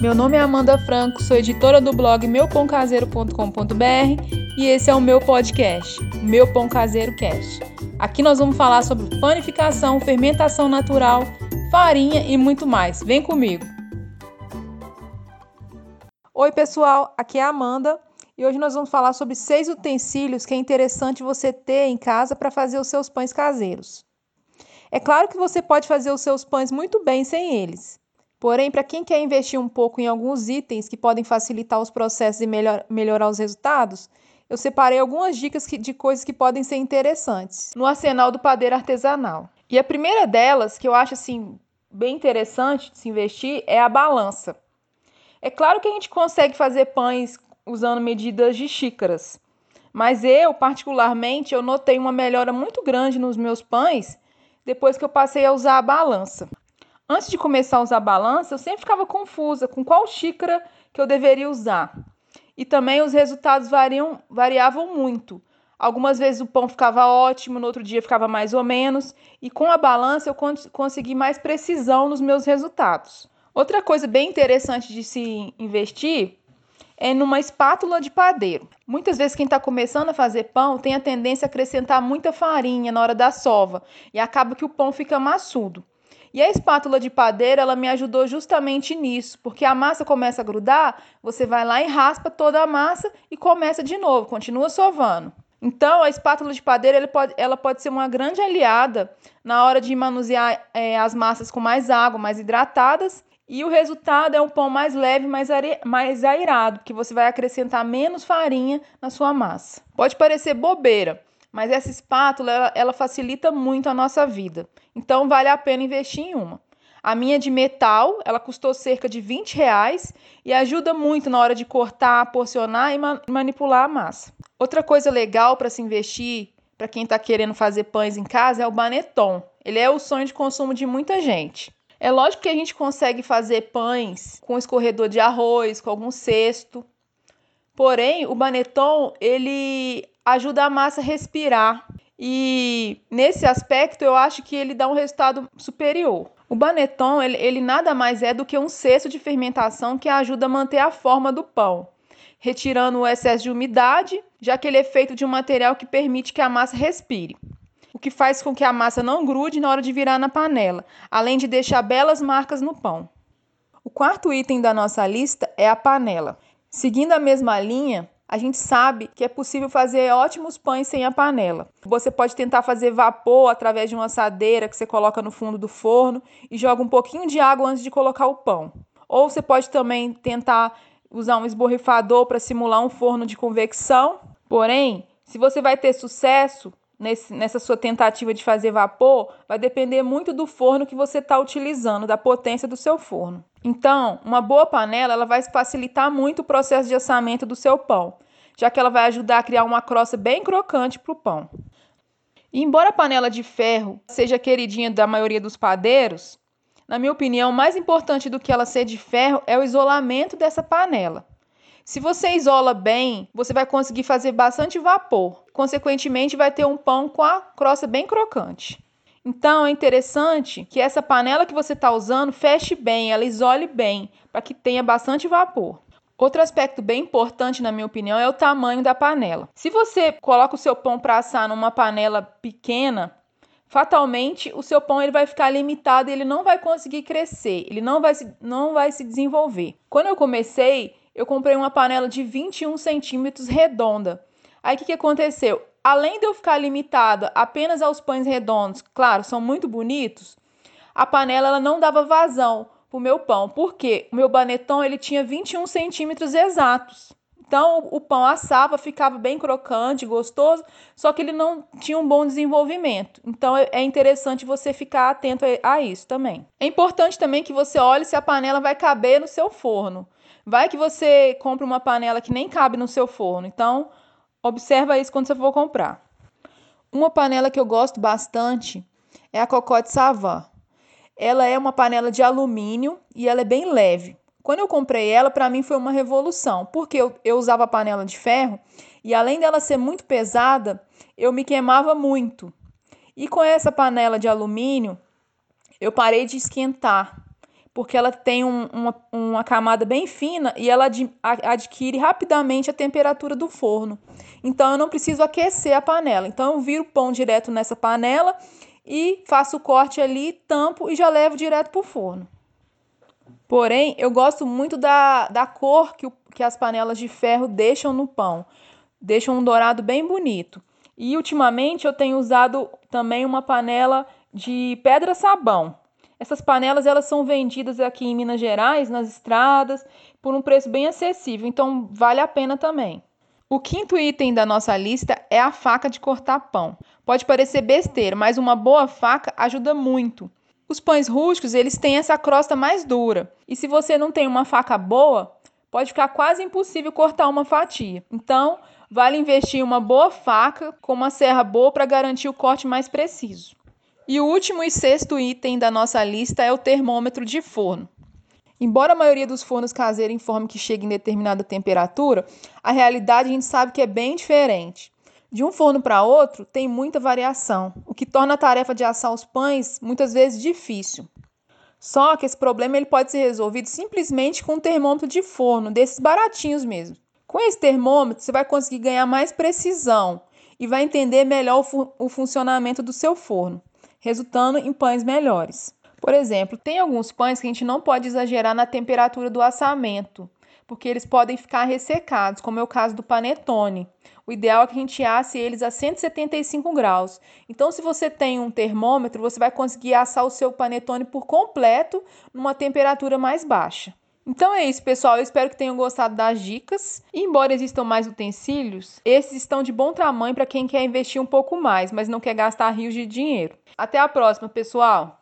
Meu nome é Amanda Franco, sou editora do blog meupãocaseiro.com.br e esse é o meu podcast, Meu Pão Caseiro Cast. Aqui nós vamos falar sobre panificação, fermentação natural, farinha e muito mais. Vem comigo! Oi, pessoal, aqui é a Amanda e hoje nós vamos falar sobre seis utensílios que é interessante você ter em casa para fazer os seus pães caseiros. É claro que você pode fazer os seus pães muito bem sem eles. Porém, para quem quer investir um pouco em alguns itens que podem facilitar os processos e melhor, melhorar os resultados, eu separei algumas dicas que, de coisas que podem ser interessantes no arsenal do padeiro artesanal. E a primeira delas, que eu acho assim bem interessante de se investir, é a balança. É claro que a gente consegue fazer pães usando medidas de xícaras, mas eu, particularmente, eu notei uma melhora muito grande nos meus pães depois que eu passei a usar a balança. Antes de começar a usar a balança, eu sempre ficava confusa com qual xícara que eu deveria usar. E também os resultados variam, variavam muito. Algumas vezes o pão ficava ótimo, no outro dia ficava mais ou menos, e com a balança eu consegui mais precisão nos meus resultados. Outra coisa bem interessante de se investir é numa espátula de padeiro. Muitas vezes quem está começando a fazer pão tem a tendência a acrescentar muita farinha na hora da sova e acaba que o pão fica maçudo. E a espátula de padeiro, ela me ajudou justamente nisso, porque a massa começa a grudar, você vai lá e raspa toda a massa e começa de novo, continua sovando. Então, a espátula de padeiro pode, ela pode ser uma grande aliada na hora de manusear é, as massas com mais água, mais hidratadas, e o resultado é um pão mais leve, mais, mais airado, porque você vai acrescentar menos farinha na sua massa. Pode parecer bobeira, mas essa espátula ela, ela facilita muito a nossa vida. Então vale a pena investir em uma. A minha de metal, ela custou cerca de 20 reais e ajuda muito na hora de cortar, porcionar e ma manipular a massa. Outra coisa legal para se investir, para quem está querendo fazer pães em casa, é o baneton. Ele é o sonho de consumo de muita gente. É lógico que a gente consegue fazer pães com escorredor de arroz, com algum cesto. Porém, o baneton, ele ajuda a massa a respirar. E nesse aspecto eu acho que ele dá um resultado superior. O baneton, ele, ele nada mais é do que um cesto de fermentação que ajuda a manter a forma do pão, retirando o excesso de umidade, já que ele é feito de um material que permite que a massa respire o que faz com que a massa não grude na hora de virar na panela, além de deixar belas marcas no pão. O quarto item da nossa lista é a panela. Seguindo a mesma linha, a gente sabe que é possível fazer ótimos pães sem a panela. Você pode tentar fazer vapor através de uma assadeira que você coloca no fundo do forno e joga um pouquinho de água antes de colocar o pão. Ou você pode também tentar usar um esborrifador para simular um forno de convecção. Porém, se você vai ter sucesso, nesse, nessa sua tentativa de fazer vapor vai depender muito do forno que você está utilizando, da potência do seu forno. Então, uma boa panela ela vai facilitar muito o processo de assamento do seu pão, já que ela vai ajudar a criar uma crosta bem crocante para o pão. E embora a panela de ferro seja queridinha da maioria dos padeiros, na minha opinião, mais importante do que ela ser de ferro é o isolamento dessa panela. Se você isola bem, você vai conseguir fazer bastante vapor. Consequentemente, vai ter um pão com a crosta bem crocante. Então, é interessante que essa panela que você está usando feche bem, ela isole bem, para que tenha bastante vapor. Outro aspecto bem importante, na minha opinião, é o tamanho da panela. Se você coloca o seu pão para assar numa panela pequena, fatalmente o seu pão ele vai ficar limitado e ele não vai conseguir crescer, ele não vai se, não vai se desenvolver. Quando eu comecei, eu comprei uma panela de 21 centímetros redonda. Aí o que, que aconteceu? Além de eu ficar limitada apenas aos pães redondos, claro, são muito bonitos, a panela ela não dava vazão para o meu pão. Por quê? O meu baneton ele tinha 21 centímetros exatos. Então o pão assava, ficava bem crocante, gostoso, só que ele não tinha um bom desenvolvimento. Então é, é interessante você ficar atento a isso também. É importante também que você olhe se a panela vai caber no seu forno. Vai que você compra uma panela que nem cabe no seu forno. Então, observa isso quando você for comprar. Uma panela que eu gosto bastante é a Cocotte Savant. Ela é uma panela de alumínio e ela é bem leve. Quando eu comprei ela, para mim foi uma revolução, porque eu, eu usava panela de ferro e além dela ser muito pesada, eu me queimava muito. E com essa panela de alumínio, eu parei de esquentar porque ela tem um, uma, uma camada bem fina e ela ad, adquire rapidamente a temperatura do forno. Então eu não preciso aquecer a panela. Então eu viro o pão direto nessa panela e faço o corte ali, tampo e já levo direto para o forno. Porém, eu gosto muito da, da cor que, o, que as panelas de ferro deixam no pão. Deixam um dourado bem bonito. E ultimamente eu tenho usado também uma panela de pedra sabão. Essas panelas elas são vendidas aqui em Minas Gerais, nas estradas, por um preço bem acessível, então vale a pena também. O quinto item da nossa lista é a faca de cortar pão. Pode parecer besteira, mas uma boa faca ajuda muito. Os pães rústicos, eles têm essa crosta mais dura. E se você não tem uma faca boa, pode ficar quase impossível cortar uma fatia. Então, vale investir em uma boa faca com uma serra boa para garantir o corte mais preciso. E o último e sexto item da nossa lista é o termômetro de forno. Embora a maioria dos fornos caseiros informe que chega em determinada temperatura, a realidade a gente sabe que é bem diferente. De um forno para outro tem muita variação, o que torna a tarefa de assar os pães muitas vezes difícil. Só que esse problema ele pode ser resolvido simplesmente com um termômetro de forno, desses baratinhos mesmo. Com esse termômetro, você vai conseguir ganhar mais precisão e vai entender melhor o, fu o funcionamento do seu forno resultando em pães melhores. Por exemplo, tem alguns pães que a gente não pode exagerar na temperatura do assamento, porque eles podem ficar ressecados, como é o caso do panetone. O ideal é que a gente asse eles a 175 graus. Então, se você tem um termômetro, você vai conseguir assar o seu panetone por completo numa temperatura mais baixa. Então é isso, pessoal. Eu espero que tenham gostado das dicas. Embora existam mais utensílios, esses estão de bom tamanho para quem quer investir um pouco mais, mas não quer gastar rios de dinheiro. Até a próxima, pessoal!